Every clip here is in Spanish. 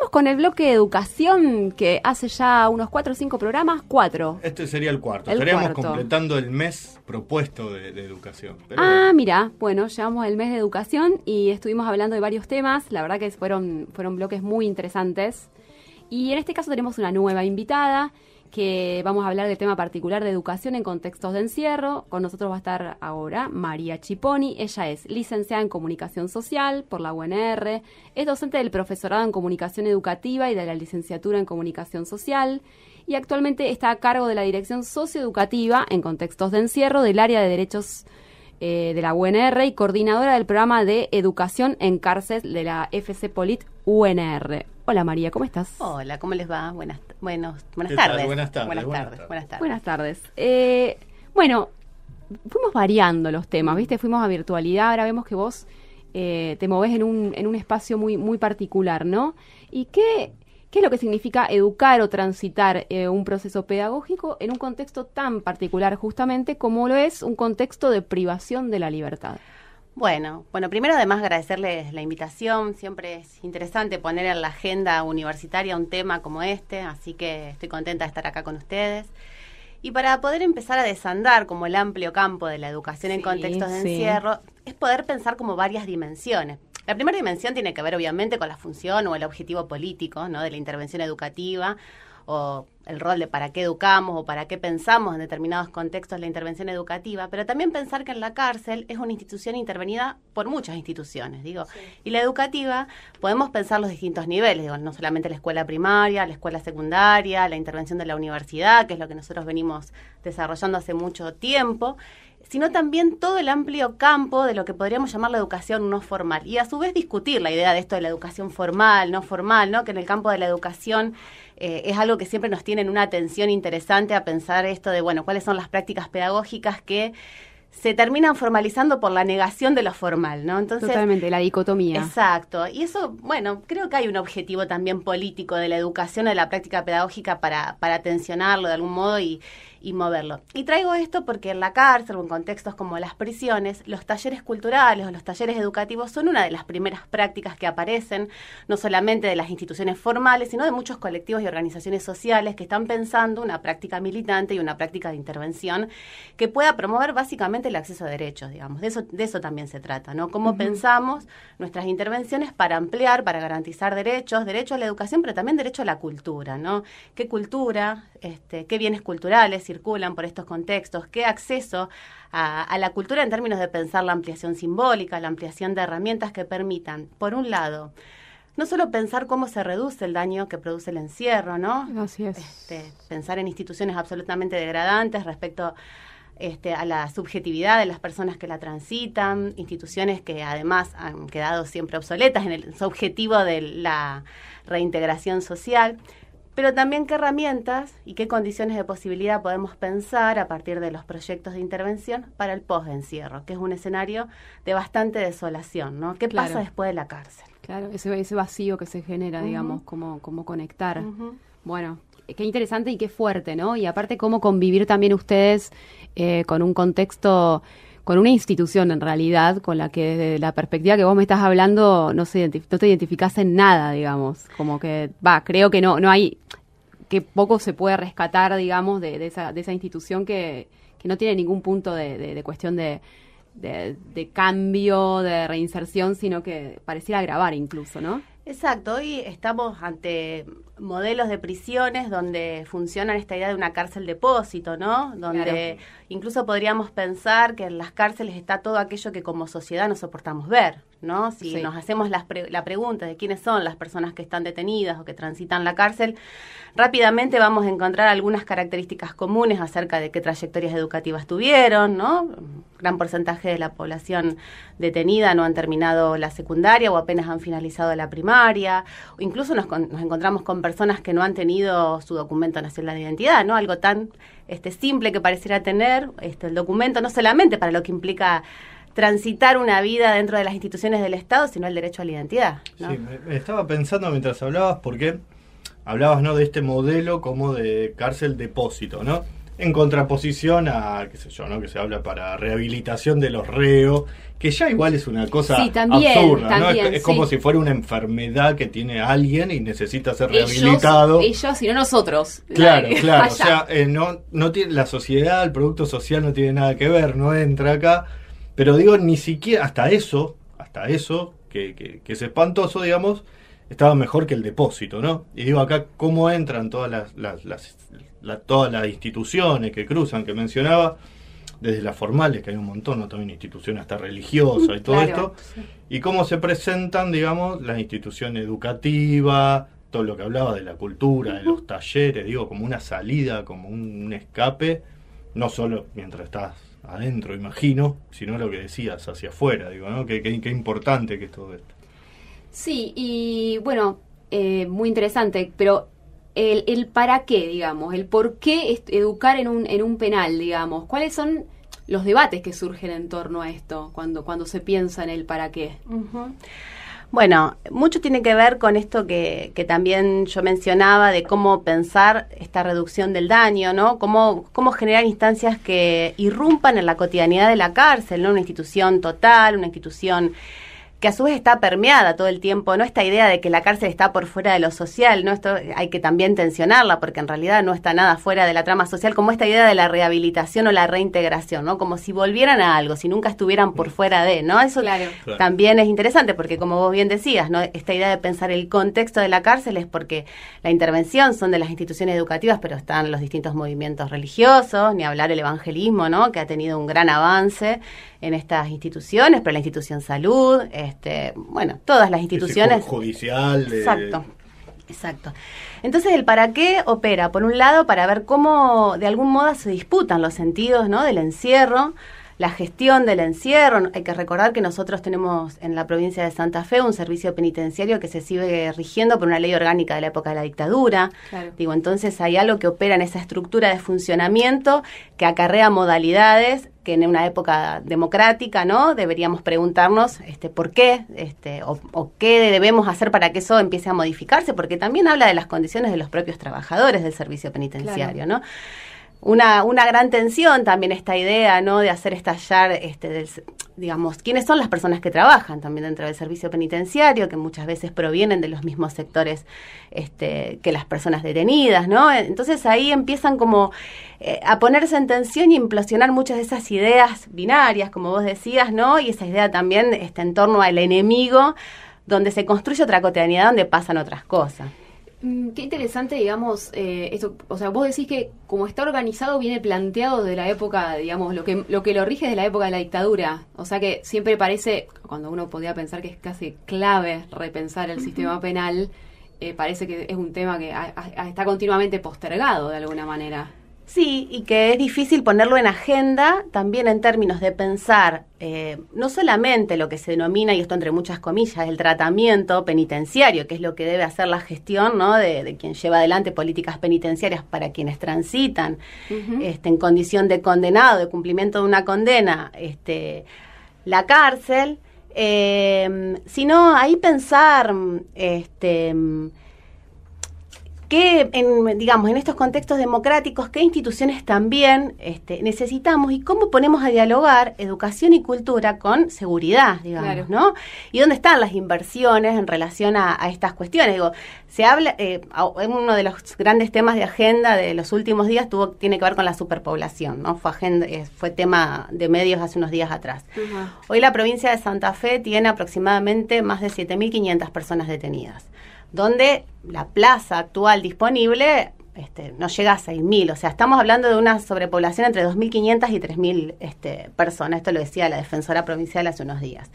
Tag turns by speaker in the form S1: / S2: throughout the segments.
S1: seguimos con el bloque de educación que hace ya unos cuatro o cinco programas, cuatro.
S2: Este sería el cuarto. Estaríamos completando el mes propuesto de, educación.
S1: ah, mira, bueno, llevamos el mes de educación y estuvimos hablando de varios temas. La verdad que fueron, fueron bloques muy interesantes. Y en este caso tenemos una nueva invitada que vamos a hablar del tema particular de educación en contextos de encierro. Con nosotros va a estar ahora María Chiponi. Ella es licenciada en Comunicación Social por la UNR, es docente del profesorado en Comunicación Educativa y de la licenciatura en Comunicación Social y actualmente está a cargo de la Dirección Socioeducativa en contextos de encierro del área de derechos eh, de la UNR y coordinadora del programa de educación en cárcel de la FC Polit UNR. Hola María, ¿cómo estás?
S3: Hola, ¿cómo les va? Buenas, buenas tardes.
S2: Buenas tardes.
S3: Buenas tardes.
S1: Buenas tardes. Eh, bueno, fuimos variando los temas, ¿viste? Fuimos a virtualidad, ahora vemos que vos eh, te movés en un, en un espacio muy, muy particular, ¿no? ¿Y qué, qué es lo que significa educar o transitar eh, un proceso pedagógico en un contexto tan particular justamente como lo es un contexto de privación de la libertad?
S3: Bueno, bueno, primero además agradecerles la invitación, siempre es interesante poner en la agenda universitaria un tema como este, así que estoy contenta de estar acá con ustedes. Y para poder empezar a desandar como el amplio campo de la educación en contextos de encierro, es poder pensar como varias dimensiones. La primera dimensión tiene que ver obviamente con la función o el objetivo político ¿no? de la intervención educativa o el rol de para qué educamos o para qué pensamos en determinados contextos la intervención educativa, pero también pensar que en la cárcel es una institución intervenida por muchas instituciones, digo. Y la educativa podemos pensar los distintos niveles, digo, no solamente la escuela primaria, la escuela secundaria, la intervención de la universidad, que es lo que nosotros venimos desarrollando hace mucho tiempo, sino también todo el amplio campo de lo que podríamos llamar la educación no formal. Y a su vez discutir la idea de esto de la educación formal, no formal, ¿no? que en el campo de la educación eh, es algo que siempre nos tiene en una atención interesante a pensar esto de, bueno, cuáles son las prácticas pedagógicas que se terminan formalizando por la negación de lo formal, ¿no?
S1: Entonces, Totalmente, la dicotomía.
S3: Exacto. Y eso, bueno, creo que hay un objetivo también político de la educación, de la práctica pedagógica para, para tensionarlo de algún modo y, y moverlo. Y traigo esto porque en la cárcel o en contextos como las prisiones, los talleres culturales o los talleres educativos son una de las primeras prácticas que aparecen, no solamente de las instituciones formales, sino de muchos colectivos y organizaciones sociales que están pensando una práctica militante y una práctica de intervención que pueda promover básicamente el acceso a derechos, digamos. De eso, de eso también se trata, ¿no? Cómo pensamos nuestras intervenciones para ampliar, para garantizar derechos, derecho a la educación, pero también derecho a la cultura, ¿no? ¿Qué cultura, este, qué bienes culturales circulan por estos contextos, qué acceso a, la cultura en términos de pensar la ampliación simbólica, la ampliación de herramientas que permitan, por un lado, no solo pensar cómo se reduce el daño que produce el encierro, ¿no?
S1: Así es.
S3: Este, pensar en instituciones absolutamente degradantes respecto este, a la subjetividad de las personas que la transitan, instituciones que además han quedado siempre obsoletas en el, su objetivo de la reintegración social, pero también qué herramientas y qué condiciones de posibilidad podemos pensar a partir de los proyectos de intervención para el post-encierro, que es un escenario de bastante desolación, ¿no? ¿Qué pasa después de la cárcel?
S1: Claro, ese, ese vacío que se genera, digamos, cómo, cómo conectar. Bueno, qué interesante y qué fuerte, ¿no? Y aparte, cómo convivir también ustedes eh, con un contexto con una institución en realidad con la que desde la perspectiva que vos me estás hablando no, se no te identificás en nada, digamos. Como que, va, creo que no, no hay, que poco se puede rescatar, digamos, de, esa, de esa institución que, que no tiene ningún punto de, de, cuestión de, de, cambio, de reinserción, sino que pareciera agravar incluso, ¿no?
S3: Exacto, hoy estamos ante modelos de prisiones donde funciona esta idea de una cárcel depósito, ¿no? Donde incluso podríamos pensar que en las cárceles está todo aquello que como sociedad no soportamos ver, ¿no? Si nos hacemos la, la pregunta de quiénes son las personas que están detenidas o que transitan la cárcel, rápidamente vamos a encontrar algunas características comunes acerca de qué trayectorias educativas tuvieron, ¿no? Gran porcentaje de la población detenida no han terminado la secundaria o apenas han finalizado la primaria, o incluso nos, nos encontramos con personas que no han tenido su documento nacional de identidad, ¿no? Algo tan este, simple que pareciera tener este, el documento, no solamente para lo que implica transitar una vida dentro de las instituciones del Estado, sino el derecho a la identidad.
S2: Sí, me estaba pensando mientras hablabas, porque hablabas ¿no? de este modelo como de cárcel depósito, ¿no? en contraposición a, qué sé yo, ¿no? Que se habla para rehabilitación de los reos, que ya igual es una cosa absurda, ¿no? Es, como si fuera una enfermedad que tiene alguien y necesita ser rehabilitado.
S1: Ellos y no nosotros.
S2: Claro, claro. O sea, eh, no, no tiene, la sociedad, el producto social no tiene nada que ver, no entra acá. Pero digo, ni siquiera, hasta eso, hasta eso, que, que, que es espantoso, digamos, estaba mejor que el depósito, ¿no? Y digo acá cómo entran todas las, las, las, todas las instituciones que cruzan, que mencionaba, desde las formales, que hay un montón, ¿no? también instituciones hasta religiosas y todo esto, y cómo se presentan, digamos, las instituciones educativas, todo lo que hablaba de la cultura, de los talleres, digo, como una salida, como un, escape, no solo mientras estás adentro, imagino, sino lo que decías hacia afuera, digo, ¿no? Qué, qué, qué importante que es todo esto.
S1: Sí, y bueno, eh, muy interesante, pero el, el, para qué, digamos, el por qué educar en un, en un penal, digamos, cuáles son los debates que surgen en torno a esto cuando, cuando se piensa en el para qué.
S3: Bueno, mucho tiene que ver con esto que, que, también yo mencionaba de cómo pensar esta reducción del daño, ¿no? Cómo, cómo generar instancias que irrumpan en la cotidianidad de la cárcel, ¿no? Una institución total, una institución que a su vez está permeada todo el tiempo, ¿no? Esta idea de que la cárcel está por fuera de lo social, ¿no? Esto hay que también tensionarla, porque en realidad no está nada fuera de la trama social, como esta idea de la rehabilitación o la reintegración, ¿no? Como si volvieran a algo, si nunca estuvieran por fuera de, ¿no? Eso también es interesante, porque como vos bien decías, ¿no? Esta idea de pensar el contexto de la cárcel es porque la intervención son de las instituciones educativas, pero están los distintos movimientos religiosos, ni hablar el evangelismo, ¿no? Que ha tenido un gran avance en estas instituciones, pero la institución salud, este, bueno, todas las instituciones.
S2: Judicial.
S3: Exacto. Exacto. Entonces, el para qué opera, por un lado, para ver cómo de algún modo se disputan los sentidos ¿no? del encierro, la gestión del encierro. Hay que recordar que nosotros tenemos en la provincia de Santa Fe un servicio penitenciario que se sigue rigiendo por una ley orgánica de la época de la dictadura. Digo, entonces hay algo que opera en esa estructura de funcionamiento que acarrea modalidades que en una época democrática, ¿no? Deberíamos preguntarnos este, por qué, este, o, o, qué debemos hacer para que eso empiece a modificarse, porque también habla de las condiciones de los propios trabajadores del servicio penitenciario, ¿no? Una, una gran tensión también esta idea, ¿no? De hacer estallar, este, digamos, quiénes son las personas que trabajan también dentro del servicio penitenciario, que muchas veces provienen de los mismos sectores este, que las personas detenidas, ¿no? Entonces ahí empiezan como eh, a ponerse en tensión y implosionar muchas de esas ideas binarias, como vos decías, ¿no? Y esa idea también este, en torno al enemigo, donde se construye otra cotidianidad donde pasan otras cosas.
S1: Mm, qué interesante, digamos, eh, esto, o sea, vos decís que como está organizado viene planteado de la época, digamos, lo que lo que lo rige es de la época de la dictadura, o sea que siempre parece, cuando uno podía pensar que es casi clave repensar el sistema penal, eh, parece que es un tema que está continuamente postergado de alguna manera.
S3: Sí, y que es difícil ponerlo en agenda también en términos de pensar eh, no solamente lo que se denomina, y esto entre muchas comillas, el tratamiento penitenciario, que es lo que debe hacer la gestión ¿no? de, quien lleva adelante políticas penitenciarias para quienes transitan este, en condición de condenado, de cumplimiento de una condena, este, la cárcel, eh, sino ahí pensar este, que, en, digamos, en estos contextos democráticos, qué instituciones también este, necesitamos y cómo ponemos a dialogar educación y cultura con seguridad, digamos, ¿no? Y dónde están las inversiones en relación a, estas cuestiones. Digo, se habla, eh, uno de los grandes temas de agenda de los últimos días tuvo, tiene que ver con la superpoblación, ¿no? Fue, agenda, eh, fue tema de medios hace unos días atrás. Hoy la provincia de Santa Fe tiene aproximadamente más de 7.500 personas detenidas donde la plaza actual disponible este, no llega a 6.000. O sea, estamos hablando de una sobrepoblación entre 2.500 y 3.000 este, personas. Esto lo decía la defensora provincial hace unos días.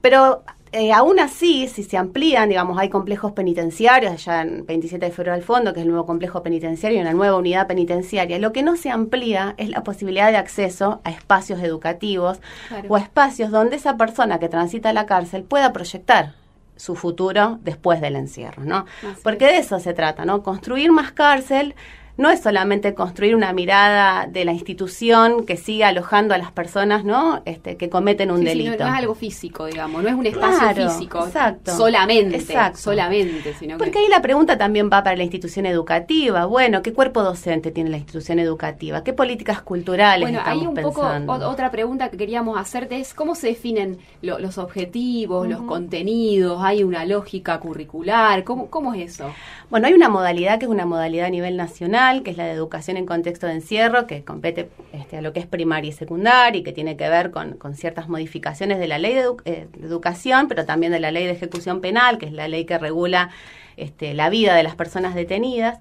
S3: Pero eh, aún así, si se amplían, digamos, hay complejos penitenciarios, allá en 27 de febrero al fondo, que es el nuevo complejo penitenciario y una nueva unidad penitenciaria, lo que no se amplía es la posibilidad de acceso a espacios educativos o a espacios donde esa persona que transita la cárcel pueda proyectar su futuro después del encierro, ¿no? Porque de eso se trata, ¿no? Construir más cárcel no es solamente construir una mirada de la institución que siga alojando a las personas, ¿no? Este, que cometen un
S1: Sí, sí,
S3: delito.
S1: no, no es algo físico, digamos, no es un espacio
S3: Claro,
S1: físico
S3: exacto.
S1: solamente,
S3: Exacto.
S1: solamente, sino
S3: Porque
S1: que
S3: ahí la pregunta también va para la institución educativa. Bueno, ¿qué cuerpo docente tiene la institución educativa? ¿Qué políticas culturales
S1: Bueno,
S3: estamos
S1: hay un
S3: pensando?
S1: poco otra pregunta que queríamos hacerte es cómo se definen lo- los objetivos, los contenidos, hay una lógica curricular, ¿cómo, cómo es eso?
S3: Bueno, hay una modalidad que es una modalidad a nivel nacional, que es la de educación en contexto de encierro, que compete este, a lo que es primaria y secundaria y que tiene que ver con, con ciertas modificaciones de la ley de, eh, de educación, pero también de la ley de ejecución penal, que es la ley que regula este, la vida de las personas detenidas.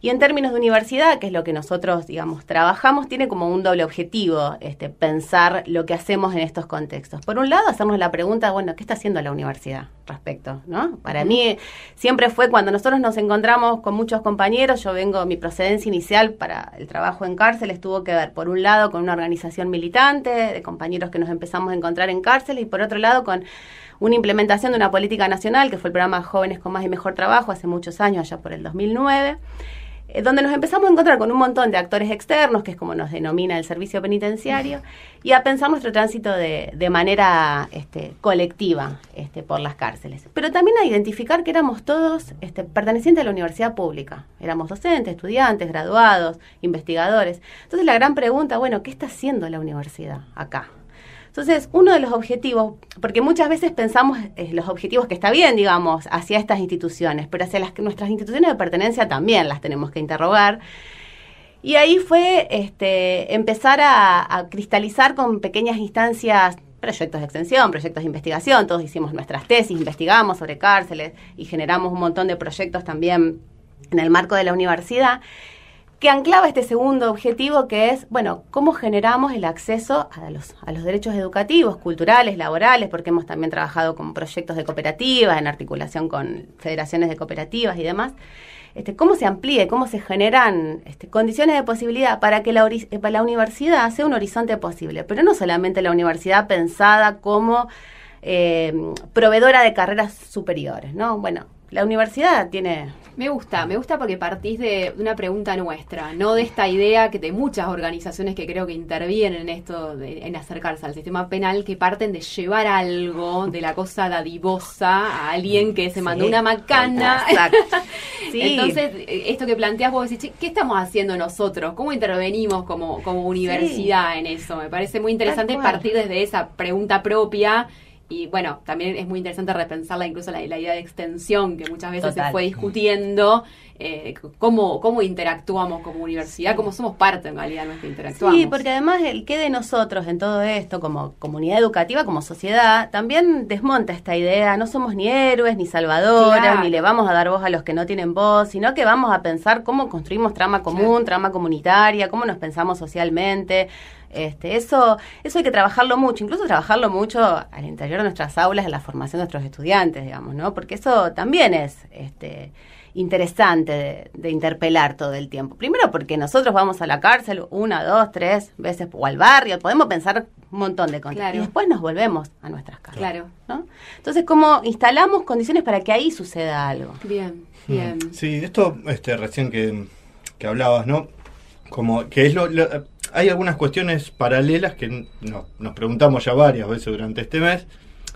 S3: Y en términos de universidad, que es lo que nosotros, digamos, trabajamos, tiene como un doble objetivo este, pensar lo que hacemos en estos contextos. Por un lado, hacernos la pregunta, bueno, ¿qué está haciendo la universidad respecto? ¿no? Para mí siempre fue cuando nosotros nos encontramos con muchos compañeros, yo vengo, mi procedencia inicial para el trabajo en cárceles tuvo que ver, por un lado, con una organización militante, de compañeros que nos empezamos a encontrar en cárceles, y por otro lado, con una implementación de una política nacional, que fue el programa Jóvenes con Más y Mejor Trabajo, hace muchos años, allá por el 2009 eh, donde nos empezamos a encontrar con un montón de actores externos, que es como nos denomina el servicio penitenciario, y a pensar nuestro tránsito de, de manera este, colectiva este, por las cárceles. Pero también a identificar que éramos todos este, pertenecientes a la universidad pública. Éramos docentes, estudiantes, graduados, investigadores. Entonces la gran pregunta, bueno, ¿qué está haciendo la universidad acá? Entonces, uno de los objetivos, porque muchas veces pensamos eh, los objetivos que está bien, digamos, hacia estas instituciones, pero hacia las nuestras instituciones de pertenencia también las tenemos que interrogar. Y ahí fue este, empezar a, a cristalizar con pequeñas instancias proyectos de extensión, proyectos de investigación, todos hicimos nuestras tesis, investigamos sobre cárceles y generamos un montón de proyectos también en el marco de la universidad que anclaba este segundo objetivo que es, bueno, cómo generamos el acceso a los, a los derechos educativos, culturales, laborales, porque hemos también trabajado con proyectos de cooperativas, en articulación con federaciones de cooperativas y demás. Este, cómo se amplíe, cómo se generan este, condiciones de posibilidad para que la, eh, la universidad sea un horizonte posible, pero no solamente la universidad pensada como eh, proveedora de carreras superiores, ¿no? Bueno, la universidad tiene
S1: Me gusta, me gusta porque partís de una pregunta nuestra, no de esta idea que de muchas organizaciones que creo que intervienen en esto, de- en acercarse al sistema penal, que parten de llevar algo de la cosa dadivosa a alguien que se mandó una macana.
S3: Exacto. Sí.
S1: Entonces, esto que planteas vos decís, "Che, ¿qué estamos haciendo nosotros? ¿Cómo intervenimos como, como universidad en eso? Me parece muy interesante partir desde esa pregunta propia. Y bueno, también es muy interesante repensarla incluso la, la idea de extensión que muchas veces se fue discutiendo, eh, cómo, cómo interactuamos como universidad, cómo somos parte en realidad de nuestra interactuamos.
S3: Sí, porque además el que de nosotros en todo esto, como comunidad educativa, como sociedad, también desmonta esta idea. No somos ni héroes, ni salvadoras,
S1: Claro.
S3: ni le vamos a dar voz a los que no tienen voz, sino que vamos a pensar cómo construimos trama común, trama comunitaria, cómo nos pensamos socialmente. Este, eso, eso hay que trabajarlo mucho, incluso trabajarlo mucho al interior de nuestras aulas, en la formación de nuestros estudiantes, digamos, ¿no? Porque eso también es, este, interesante de, de interpelar todo el tiempo. Primero porque nosotros vamos a la cárcel una, dos, tres veces o al barrio, podemos pensar un montón de cosas.
S1: Claro.
S3: Y después nos volvemos a nuestras casas.
S1: Claro.
S3: ¿no? Entonces, ¿cómo instalamos condiciones para que ahí suceda algo?
S1: Bien, bien.
S2: Mm. Sí, esto este, recién que, que hablabas, ¿no? Como que es lo, lo- hay algunas cuestiones paralelas que no- nos preguntamos ya varias veces durante este mes.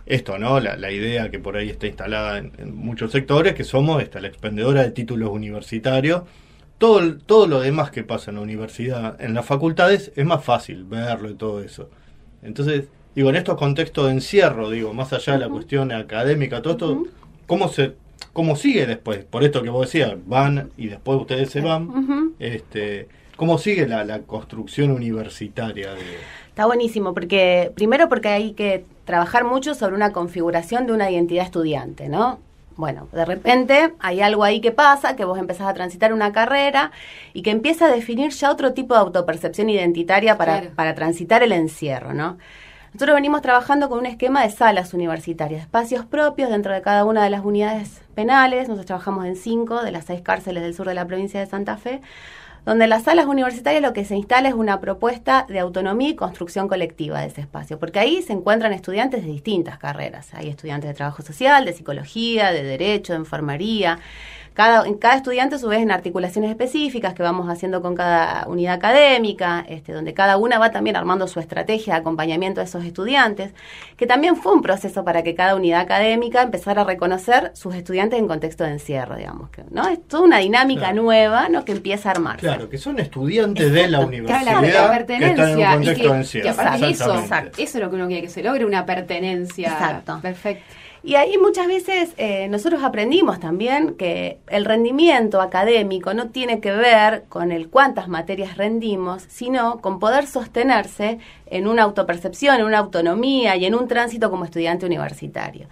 S2: Esto, ¿no? La, la idea que por ahí está instalada en, en muchos sectores, que somos esta, la expendedora de títulos universitarios. Todo, todo lo demás que pasa en la universidad, en las facultades, es más fácil verlo y todo eso. Entonces, digo, en estos contextos de encierro, digo, más allá de la cuestión académica, todo esto, ¿cómo se cómo sigue después? Por esto que vos decías, van y después ustedes se van.
S3: Ujú.
S2: este ¿Cómo sigue la, la construcción universitaria? De,
S3: Está buenísimo, porque primero porque hay que trabajar mucho sobre una configuración de una identidad estudiante, ¿no? Bueno, de repente hay algo ahí que pasa, que vos empezás a transitar una carrera y que empieza a definir ya otro tipo de autopercepción identitaria para,
S1: Claro.
S3: para transitar el encierro, ¿no? Nosotros venimos trabajando con un esquema de salas universitarias, espacios propios dentro de cada una de las unidades penales. Nosotros trabajamos en cinco de las seis cárceles del sur de la provincia de Santa Fe, donde en las salas universitarias lo que se instala es una propuesta de autonomía y construcción colectiva de ese espacio, porque ahí se encuentran estudiantes de distintas carreras. Hay estudiantes de trabajo social, de psicología, de derecho, de enfermería. Cada, en cada estudiante, a su vez, en articulaciones específicas que vamos haciendo con cada unidad académica, este, donde cada una va también armando su estrategia de acompañamiento a esos estudiantes, que también fue un proceso para que cada unidad académica empezara a reconocer sus estudiantes en contexto de encierro, digamos. Que, ¿no? Es toda una dinámica nueva ¿no? que empieza a armarse.
S2: Claro, que son estudiantes de la universidad
S1: Claro, la pertenencia.
S2: que están en un contexto
S1: y que,
S2: de encierro.
S1: que eso es lo que uno quiere, que se logre una pertenencia.
S3: Exacto.
S1: Perfecto.
S3: Y ahí muchas veces eh, nosotros aprendimos también que el rendimiento académico no tiene que ver con el cuántas materias rendimos, sino con poder sostenerse en una autopercepción, en una autonomía y en un tránsito como estudiante universitario.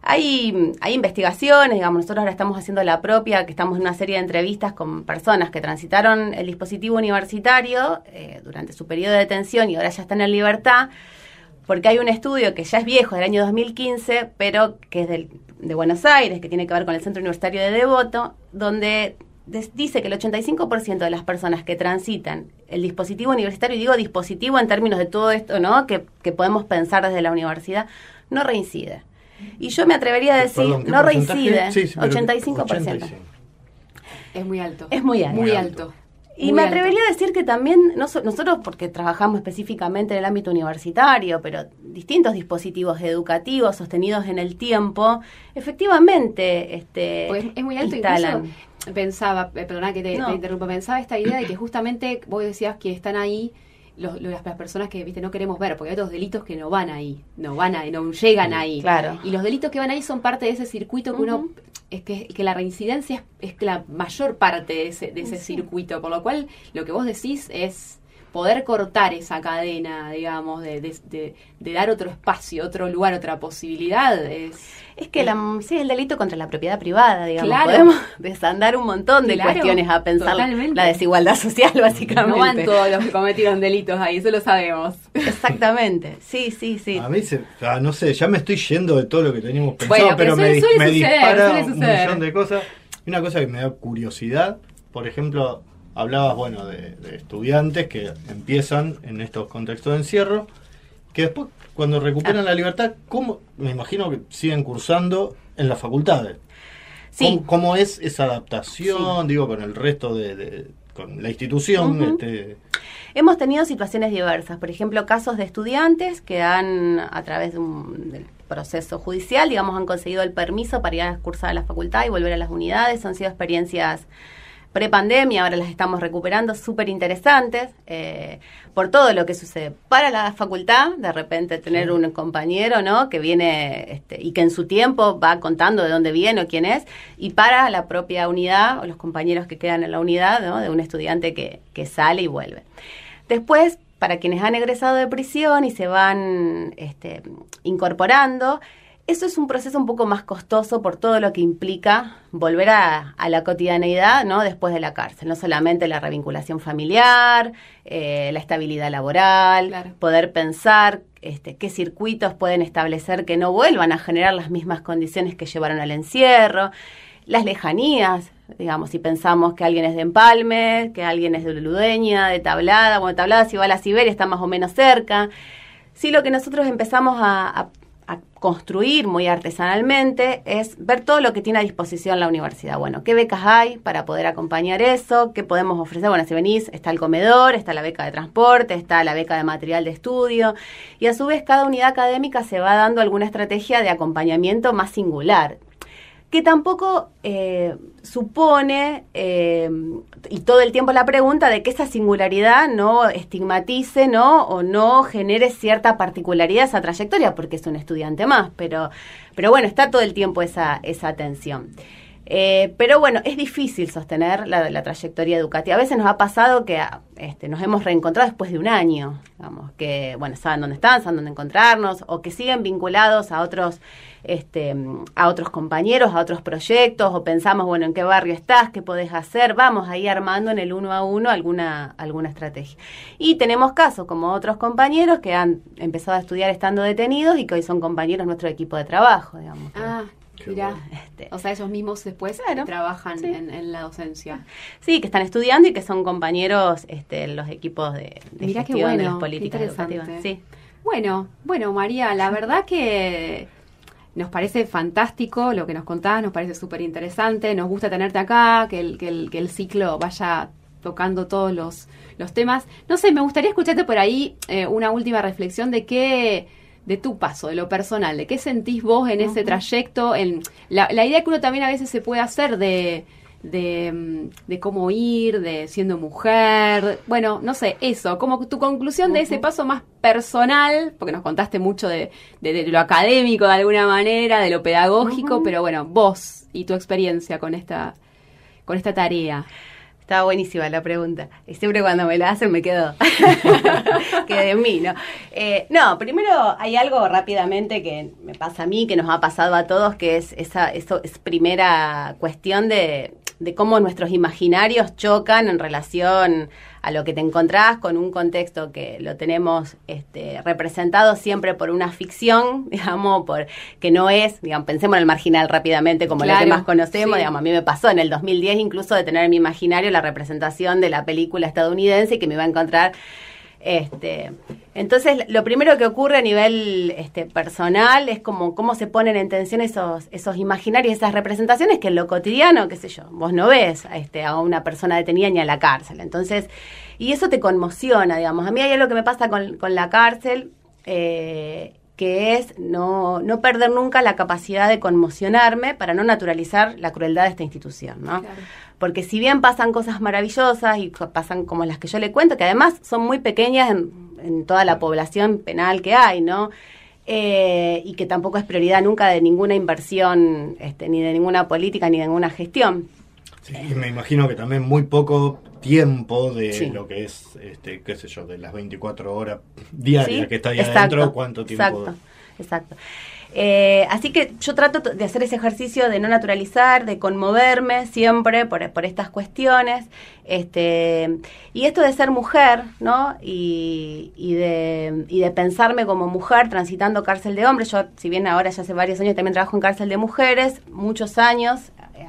S3: Hay, hay investigaciones, digamos, nosotros ahora estamos haciendo la propia, que estamos en una serie de entrevistas con personas que transitaron el dispositivo universitario eh, durante su periodo de detención y ahora ya están en libertad, porque hay un estudio que ya es viejo, del año 2015, pero que es del, de Buenos Aires, que tiene que ver con el Centro Universitario de Devoto, donde des- dice que el 85% de las personas que transitan el dispositivo universitario, y digo dispositivo en términos de todo esto, ¿no? Que, que podemos pensar desde la universidad, no reincide. Y yo me atrevería a decir,
S2: Perdón, ¿qué
S3: no
S2: porcentaje?
S3: reincide,
S2: Sí, sí, pero
S3: 85%.
S2: 85.
S1: Es muy alto.
S3: Es muy alto.
S1: Muy alto.
S3: Y me
S1: alto.
S3: atrevería a decir que también, no so- nosotros porque trabajamos específicamente en el ámbito universitario, pero distintos dispositivos educativos sostenidos en el tiempo, efectivamente este,
S1: Pues es muy alto
S3: instalan.
S1: incluso pensaba, eh, perdona que te,
S3: No.
S1: te interrumpa, pensaba esta idea de que justamente vos decías que están ahí los, los- las personas que viste no queremos ver, porque hay otros delitos que no van ahí, no van ahí, no llegan ahí.
S3: Claro.
S1: Y los delitos que van ahí son parte de ese circuito que uno es que, que la reincidencia es, es la mayor parte de ese, de ese circuito, por lo cual lo que vos decís es poder cortar esa cadena, digamos, de, de, de- de dar otro espacio, otro lugar, otra posibilidad. Es,
S3: Es que la, sí, el delito contra la propiedad privada, digamos.
S1: Claro.
S3: Podemos desandar un montón de
S1: Claro,
S3: cuestiones a pensar
S1: totalmente.
S3: la desigualdad social, básicamente.
S1: No van todos los que cometieron delitos ahí, eso lo sabemos.
S3: Exactamente, sí, sí, sí.
S2: A mí, se, ah, no sé, ya me estoy yendo de todo lo que teníamos pensado,
S1: Bueno, pero
S2: pero me,
S1: suele-
S2: di-
S1: suele
S2: me
S1: suceder,
S2: dispara
S1: suele
S2: un millón de cosas. Y una cosa que me da curiosidad, por ejemplo, hablabas, bueno, de, de estudiantes que empiezan en estos contextos de encierro, que después, cuando recuperan la libertad, ¿cómo? Me imagino que siguen cursando en las facultades.
S3: Sí.
S2: ¿Cómo, cómo es esa adaptación, digo, con el resto de... de- con la institución, este,
S3: Hemos tenido situaciones diversas, por ejemplo, casos de estudiantes que han, a través de un del proceso judicial, digamos, han conseguido el permiso para ir a cursar a la facultad y volver a las unidades. Han sido experiencias prepandemia, ahora las estamos recuperando, súper interesantes, eh, por todo lo que sucede. Para la facultad, de repente tener un compañero, ¿no? Que viene este, y que en su tiempo va contando de dónde viene o quién es, y para la propia unidad o los compañeros que quedan en la unidad, ¿no? De un estudiante que, que sale y vuelve. Después, para quienes han egresado de prisión y se van este, incorporando, eso es un proceso un poco más costoso por todo lo que implica volver a, a la cotidianeidad ¿no? después de la cárcel. No solamente la revinculación familiar, eh, la estabilidad laboral,
S1: Claro.
S3: poder pensar este, qué circuitos pueden establecer que no vuelvan a generar las mismas condiciones que llevaron al encierro, las lejanías, digamos, si pensamos que alguien es de Empalme, que alguien es de Ludueña, de Tablada, bueno, Tablada si va a la Siberia está más o menos cerca. Sí, lo que nosotros empezamos a, a- a construir muy artesanalmente es ver todo lo que tiene a disposición la universidad. Bueno, qué becas hay para poder acompañar eso, qué podemos ofrecer. Bueno, si venís, está el comedor, está la beca de transporte, está la beca de material de estudio, y a su vez cada unidad académica se va dando alguna estrategia de acompañamiento más singular que tampoco eh, supone, eh, y todo el tiempo la pregunta de que esa singularidad no estigmatice, ¿no? O no genere cierta particularidad esa trayectoria, porque es un estudiante más, pero, pero bueno, está todo el tiempo esa, esa tensión. Eh, pero bueno, es difícil sostener la, trayectoria educativa. A veces nos ha pasado que ah, este, nos hemos reencontrado después de un año, digamos, que bueno, saben dónde están, saben dónde encontrarnos, o que siguen vinculados a otros, este, a otros compañeros, a otros proyectos, o pensamos, bueno, en qué barrio estás, qué podés hacer, vamos ahí armando en el uno a uno alguna, alguna estrategia. Y tenemos casos como otros compañeros que han empezado a estudiar estando detenidos y que hoy son compañeros de nuestro equipo de trabajo, digamos.
S1: Ah, mirá.
S2: bueno.
S3: este,
S1: O sea, ellos mismos después
S3: Claro,
S1: trabajan
S3: sí.
S1: en, en la docencia.
S3: Sí, que están estudiando y que son compañeros este, en los equipos de, de
S1: Mirá qué
S3: gestión de
S1: bueno,
S3: las
S1: qué
S3: políticas educativas. Sí.
S1: Bueno, bueno, María, la verdad que nos parece fantástico lo que nos contás, nos parece súper interesante, nos gusta tenerte acá, que el, que, el, que el ciclo vaya tocando todos los, los temas. No sé, me gustaría escucharte por ahí eh, una última reflexión de qué de tu paso, de lo personal, de qué sentís vos en ese trayecto, en la, la idea que uno también a veces se puede hacer de, de, de, cómo ir, de siendo mujer, bueno, no sé, eso, como tu conclusión de ese paso más personal, porque nos contaste mucho de, de, lo académico de alguna manera, de lo pedagógico, pero bueno, vos y tu experiencia con esta, con esta tarea.
S3: Estaba buenísima la pregunta. Y siempre cuando me la hacen me quedo. que de mí, ¿no? Eh, no, primero hay algo rápidamente que me pasa a mí, que nos ha pasado a todos, que es esa eso es primera cuestión de de cómo nuestros imaginarios chocan en relación a lo que te encontrás con un contexto que lo tenemos este, representado siempre por una ficción, digamos, por que no es, digamos, pensemos en el marginal rápidamente como lo que más conocemos, digamos, a mí me pasó en el 2010 incluso de tener en mi imaginario la representación de la película estadounidense y que me iba a encontrar este, entonces, lo primero que ocurre a nivel este, personal es como cómo se ponen en tensión esos, esos imaginarios, esas representaciones que en lo cotidiano, qué sé yo, vos no ves a, este, a una persona detenida ni a la cárcel. Entonces, y eso te conmociona, digamos. A mí hay algo que me pasa con, con la cárcel, eh, que es no, no perder nunca la capacidad de conmocionarme para no naturalizar la crueldad de esta institución, ¿no? Porque si bien pasan cosas maravillosas y pasan como las que yo le cuento, que además son muy pequeñas en, toda la población penal que hay, ¿no? Eh, y que tampoco es prioridad nunca de ninguna inversión, este, ni de ninguna política, ni de ninguna gestión.
S2: Sí, y me imagino que también muy poco tiempo de lo que es, este, qué sé yo, de las 24 horas diarias que está ahí adentro, cuánto tiempo.
S3: Exacto, exacto. Eh, así que yo trato de hacer ese ejercicio de no naturalizar, de conmoverme siempre por, por estas cuestiones. Este, y esto de ser mujer, ¿no? Y, y, de, y de pensarme como mujer transitando cárcel de hombres. Yo, si bien ahora ya hace varios años también trabajo en cárcel de mujeres, muchos años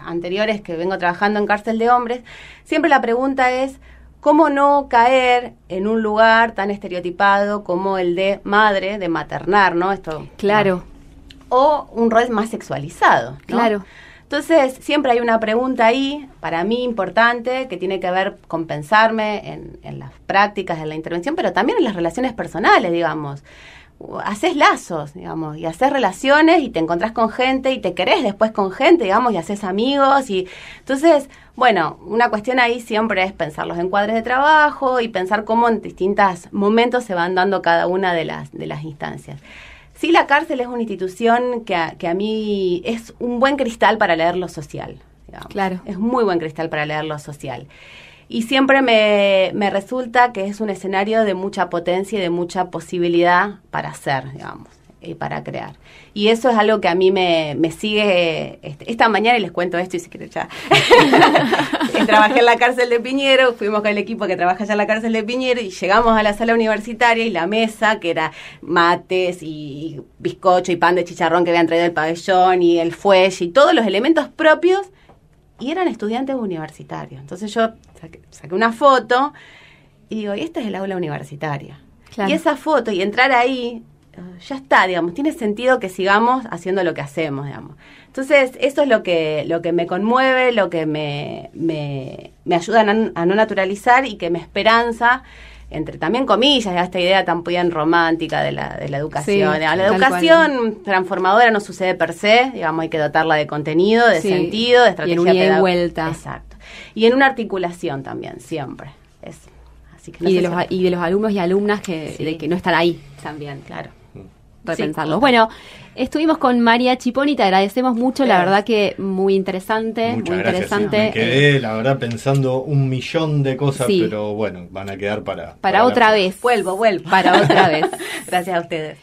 S3: anteriores que vengo trabajando en cárcel de hombres, siempre la pregunta es, ¿cómo no caer en un lugar tan estereotipado como el de madre, de maternar, ¿no? Esto.
S1: Claro.
S3: O un rol más sexualizado.
S1: Claro.
S3: Entonces, siempre hay una pregunta ahí, para mí importante, que tiene que ver con pensarme en, en las prácticas, en la intervención, pero también en las relaciones personales, digamos haces lazos, digamos, y haces relaciones y te encontrás con gente y te querés después con gente, digamos, y haces amigos y entonces, bueno, una cuestión ahí siempre es pensar los encuadres de trabajo y pensar cómo en distintos momentos se van dando cada una de las de las instancias. Sí, la cárcel es una institución que a, que a mí es un buen cristal para leer lo social. Digamos.
S1: Claro.
S3: Es muy buen cristal para leer lo social y siempre me, me, resulta que es un escenario de mucha potencia y de mucha posibilidad para hacer, digamos, y para crear. Y eso es algo que a mí me, me sigue. Este, esta mañana y les cuento esto y si quieren ya. Trabajé en la cárcel de Piñero, fuimos con el equipo que trabaja allá en la cárcel de Piñero y llegamos a la sala universitaria y la mesa, que era mates y bizcocho y pan de chicharrón que habían traído el pabellón y el fuelle y todos los elementos propios y eran estudiantes universitarios. Entonces yo saqué, una foto y digo, y esta es el aula universitaria. Y esa foto y entrar ahí, ya está, digamos, tiene sentido que sigamos haciendo lo que hacemos, digamos. Entonces, eso es lo que, lo que me conmueve, lo que me, me, me ayuda a no naturalizar y que me esperanza entre también comillas, esta idea tan bien romántica de la, de la educación. la educación transformadora no sucede per se, digamos, hay que dotarla de contenido, de sentido, de estrategia
S1: y en vuelta.
S3: Exacto. Y en una articulación también, siempre. Es,
S1: así que y, de los, y de los alumnos y alumnas que, que no están ahí
S3: también, claro
S1: repensarlos. Bueno, estuvimos con María Chiponi, te agradecemos mucho, la verdad que muy interesante, muy interesante.
S2: Me quedé, la verdad, pensando un millón de cosas, pero bueno, van a quedar para...
S1: Para, otra vez.
S3: Vuelvo, vuelvo.
S1: Para otra vez.
S3: Gracias a ustedes.